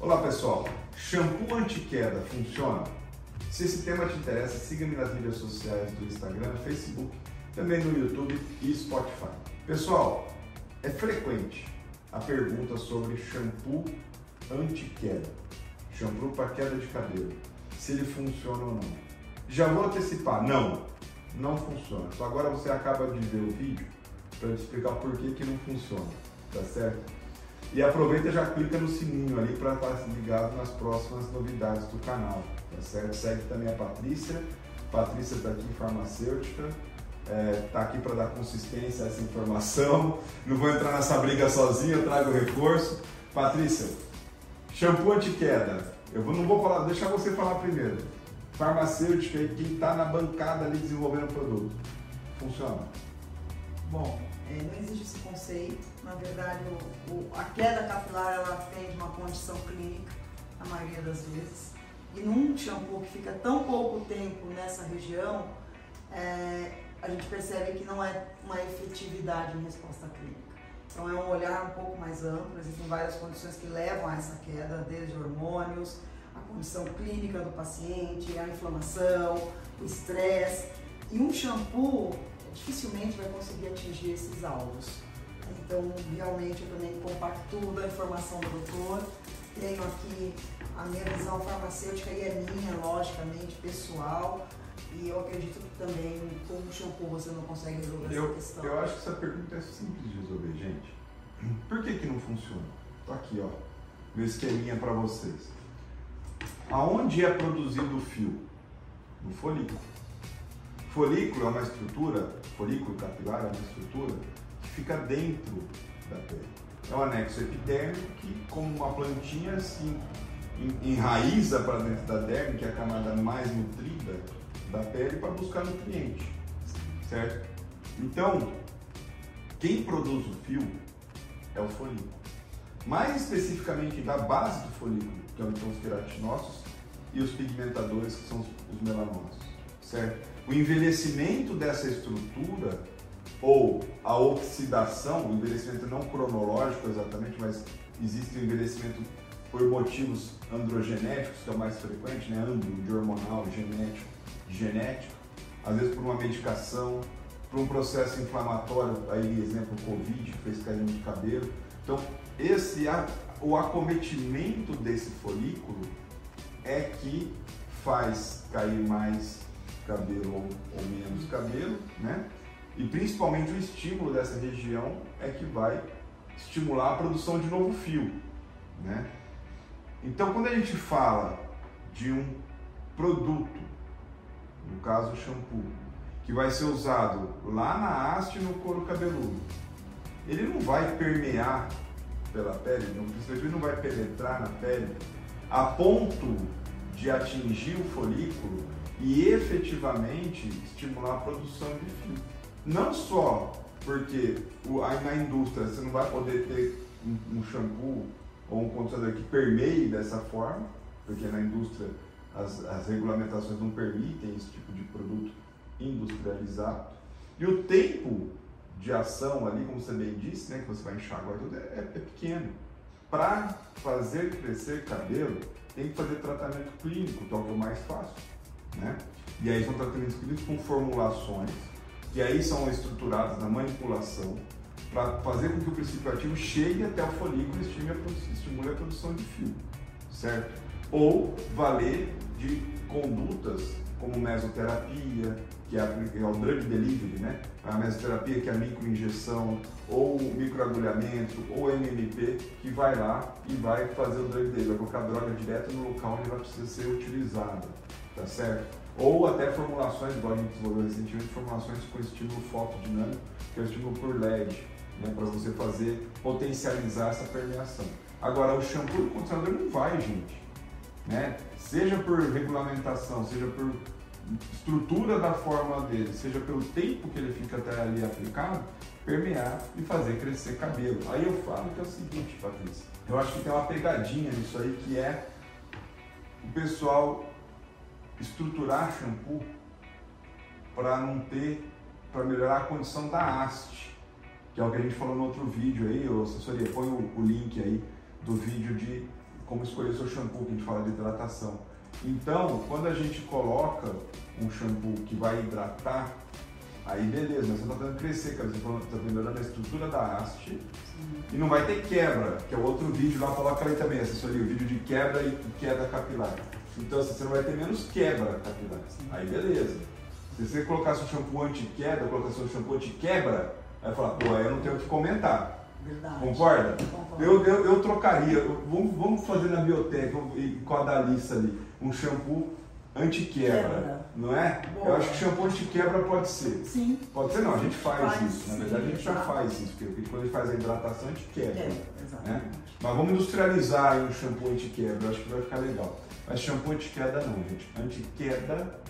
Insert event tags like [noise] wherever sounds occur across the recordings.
Olá pessoal, shampoo anti-queda funciona? Se esse tema te interessa, siga-me nas mídias sociais do Instagram, Facebook, também no YouTube e Spotify. Pessoal, é frequente a pergunta sobre shampoo anti-queda, shampoo para queda de cabelo, se ele funciona ou não. Já vou antecipar, não, não funciona. Então agora você acaba de ver o vídeo para te explicar por que, que não funciona, tá certo? E aproveita já clica no sininho ali para estar ligado nas próximas novidades do canal, tá certo? Segue também a Patrícia. Patrícia está aqui, farmacêutica, está é, tá aqui para dar consistência a essa informação. Não vou entrar nessa briga sozinho, eu trago reforço. Patrícia, shampoo anti-queda. Eu não vou falar, deixar você falar primeiro. Farmacêutica e quem está na bancada ali desenvolvendo o produto. Funciona? Bom, é, não existe esse conceito. Na verdade, o, o, a queda capilar ela tem uma condição clínica, a maioria das vezes. E num shampoo que fica tão pouco tempo nessa região, é, a gente percebe que não é uma efetividade em resposta clínica. Então é um olhar um pouco mais amplo, existem várias condições que levam a essa queda, desde hormônios, a condição clínica do paciente, a inflamação, o estresse. E um shampoo dificilmente vai conseguir atingir esses alvos. Então, realmente, eu também compactuo da informação do doutor. Tenho aqui a minha visão farmacêutica e é minha, logicamente, pessoal. E eu acredito que também com o shampoo você não consegue resolver eu, essa questão. Eu acho que essa pergunta é simples de resolver, gente. [clears throat] Por que, que não funciona? Tô aqui, ó. Meu esqueminha para vocês. Aonde é produzido o fio? No folículo. Folículo é uma estrutura, folículo capilar é uma estrutura que fica dentro da pele. É um anexo epidérmico que, como uma plantinha, se enraiza para dentro da derme, que é a camada mais nutrida da pele, para buscar nutriente, certo? Então, quem produz o fio é o folículo. Mais especificamente da base do folículo, que é então os queratinócitos, e os pigmentadores, que são os melanócitos, certo? o envelhecimento dessa estrutura ou a oxidação, o envelhecimento não cronológico exatamente, mas existe o envelhecimento por motivos androgenéticos, que é o mais frequente, né? Andro, de hormonal, genético, genético, às vezes por uma medicação, por um processo inflamatório, aí exemplo Covid, que fez cair muito cabelo. Então, esse o acometimento desse folículo é que faz cair mais cabelo ou, menos cabelo, né? E principalmente o estímulo dessa região é que vai estimular a produção de novo fio, né? Então, quando a gente fala de um produto, no caso o shampoo, que vai ser usado lá na haste no couro cabeludo, ele não vai permear pela pele, não, ele não vai penetrar na pele a ponto de atingir o folículo e efetivamente estimular a produção de fio. Não só porque na indústria você não vai poder ter um, shampoo ou um condicionador que permeie dessa forma, porque na indústria as, as regulamentações não permitem esse tipo de produto industrializado. E o tempo de ação ali, como você bem disse, né, que você vai enxaguar tudo, é, é pequeno. Para fazer crescer cabelo, tem que fazer tratamento clínico, que é o que é mais fácil né? E aí são tratamentos clínicos com formulações, que aí são estruturadas na manipulação, para fazer com que o princípio ativo chegue até o folículo e estimule a produção de fio, certo? Ou valer de condutas como mesoterapia, que é, é o drug delivery, né? A mesoterapia que é a microinjeção, ou microagulhamento, ou MMP, que vai lá e vai fazer o drug delivery, vai colocar a droga direto no local onde ela precisa ser utilizada tá certo? Ou até formulações, igual a gente desenvolveu recentemente, formulações com estímulo fotodinâmico, que é o estímulo por LED, né, para você fazer, potencializar essa permeação. Agora, o shampoo e o condicionador não vai, gente. Né? Seja por regulamentação, seja por estrutura da forma dele, seja pelo tempo que ele fica até ali aplicado, permear e fazer crescer cabelo. Aí eu falo que é o seguinte, Patrícia, eu acho que tem uma pegadinha nisso aí que é o pessoal estruturar shampoo para não ter, para melhorar a condição da haste, que é o que a gente falou no outro vídeo aí, ou assessoria, põe o, o link aí do vídeo de como escolher seu shampoo, que a gente fala de hidratação. Então, quando a gente coloca um shampoo que vai hidratar, aí beleza, mas você está fazendo crescer, cara, você está melhorando a estrutura da haste e não vai ter quebra, que é o outro vídeo lá, coloca aí também, assessoria, o vídeo de quebra e queda capilar. Então assim, você não vai ter menos quebra capilar. Aí beleza. Se você colocasse um shampoo anti-queda, colocasse um shampoo anti-quebra, aí falar, pô, aí eu não tenho o que comentar. Verdade. Concorda? Concordo. Eu, eu, eu trocaria, vamos, vamos fazer na biblioteca e com a Dalissa ali, um shampoo anti-quebra, Quebra. não é? Boa. Eu acho que shampoo anti-quebra pode ser. Sim. Pode ser não, a gente faz, Faz, isso. Na sim, verdade a gente já faz isso, porque quando a gente faz a hidratação a gente quebra. É, né? Mas vamos industrializar aí um shampoo anti-quebra, acho que vai ficar legal. Mas shampoo anti-queda não, gente. Anti-queda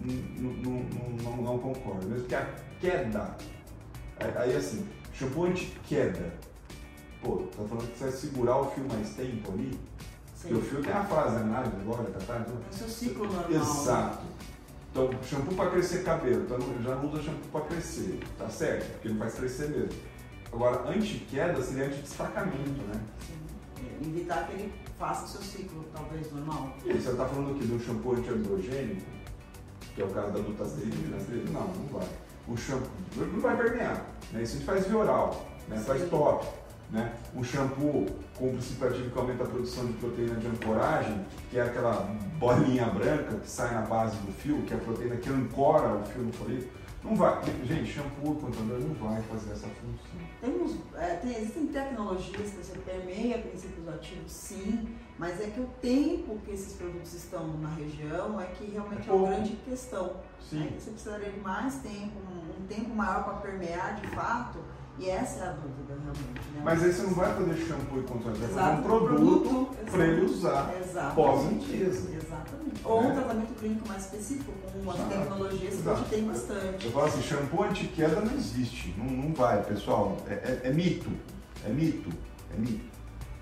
não, não concordo. Mesmo que a queda. Aí, aí, assim, shampoo anti-queda. Pô, tá falando que você vai segurar o fio mais tempo ali? Porque o fio tem a fase análise agora, tá? tá? Então, É o seu ciclo normal. Exato. Então, shampoo para crescer cabelo, então já não usa shampoo para crescer, tá certo? Porque não faz crescer mesmo. Agora, anti-queda seria anti-destacamento, né? Sim. É, Evitar que ele faça o seu ciclo, talvez, normal. E aí, você está falando aqui de um shampoo anti-androgênico, que é o caso da dutasterina, não, não vai. O shampoo não vai permear, né? Isso a gente faz via oral, né? faz top. Né? Um shampoo com princípio ativo que aumenta a produção de proteína de ancoragem, que é aquela bolinha branca que sai na base do fio, que é a proteína que ancora o fio no folículo, não vai. Gente, shampoo controlador não vai fazer essa função. Temos, é, tem- existem tecnologias que você permeia princípios ativos, sim, mas é que o tempo que esses produtos estão na região é que realmente é uma Pouco. grande questão. Sim. Aí você precisaria de mais tempo, um, um tempo maior para permear de fato, e essa é a dúvida realmente. Né? Mas aí você não vai fazer shampoo e vai fazer um produto para ele usar. Pós-limpeza. Exatamente. Ou Né? um tratamento clínico mais específico, com as Exato. tecnologias que a gente tem bastante. Eu falo assim, shampoo anti-queda não existe, não, não vai, pessoal. É, é- é mito, é mito, é mito.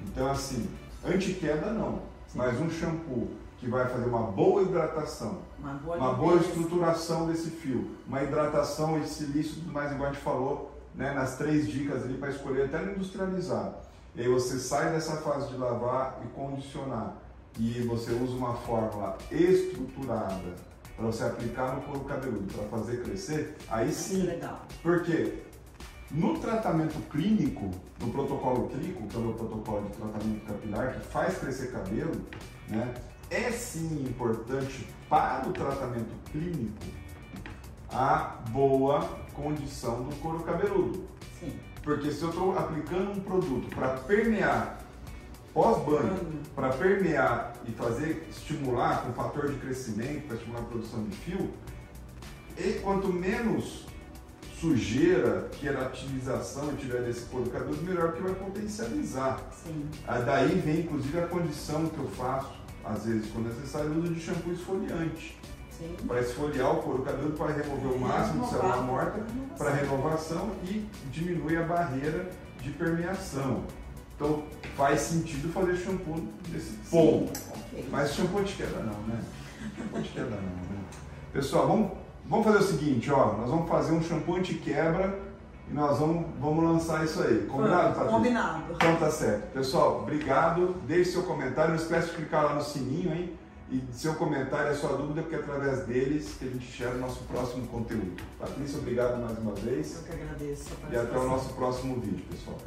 Então assim, anti-queda não, Sim. mas um shampoo que vai fazer uma boa hidratação, Uma boa, uma boa estruturação desse fio, uma hidratação e silício tudo mais, igual a gente falou, né, nas três dicas ali para escolher até no industrializar. E aí você sai dessa fase de lavar e condicionar e você usa uma fórmula estruturada para você aplicar no couro cabeludo para fazer crescer, aí Que sim. legal. Porque no tratamento clínico, no protocolo clínico, que é o protocolo de tratamento capilar, que faz crescer cabelo, né, é sim importante para o tratamento clínico a boa condição do couro cabeludo. Sim. Porque se eu estou aplicando um produto para permear pós-banho, Hum, para permear e fazer estimular com fator de crescimento, para estimular a produção de fio, e quanto menos sujeira, queratinização tiver desse couro cabeludo, melhor que vai potencializar. Sim. Ah, Daí vem inclusive a condição que eu faço, às vezes, quando necessário, uso de shampoo esfoliante. Sim. Para esfoliar o couro cabeludo, para remover o máximo de célula morta, para renovação e diminui a barreira de permeação. Então faz sentido fazer shampoo desse ponto. Ok. Mas shampoo de queda não, né? Shampoo de queda não, né? Pessoal, vamos, vamos fazer o seguinte, ó. Nós vamos fazer um shampoo anti-quebra e nós vamos, vamos lançar isso aí. Combinado, Patrícia? Combinado. Então tá certo. Pessoal, obrigado. Deixe seu comentário. Não esquece de clicar lá no sininho, hein? E seu comentário, a sua dúvida, porque é através deles que a gente gera o nosso próximo conteúdo. Patrícia, obrigado mais uma vez. Eu que agradeço E até o nosso próximo vídeo, pessoal.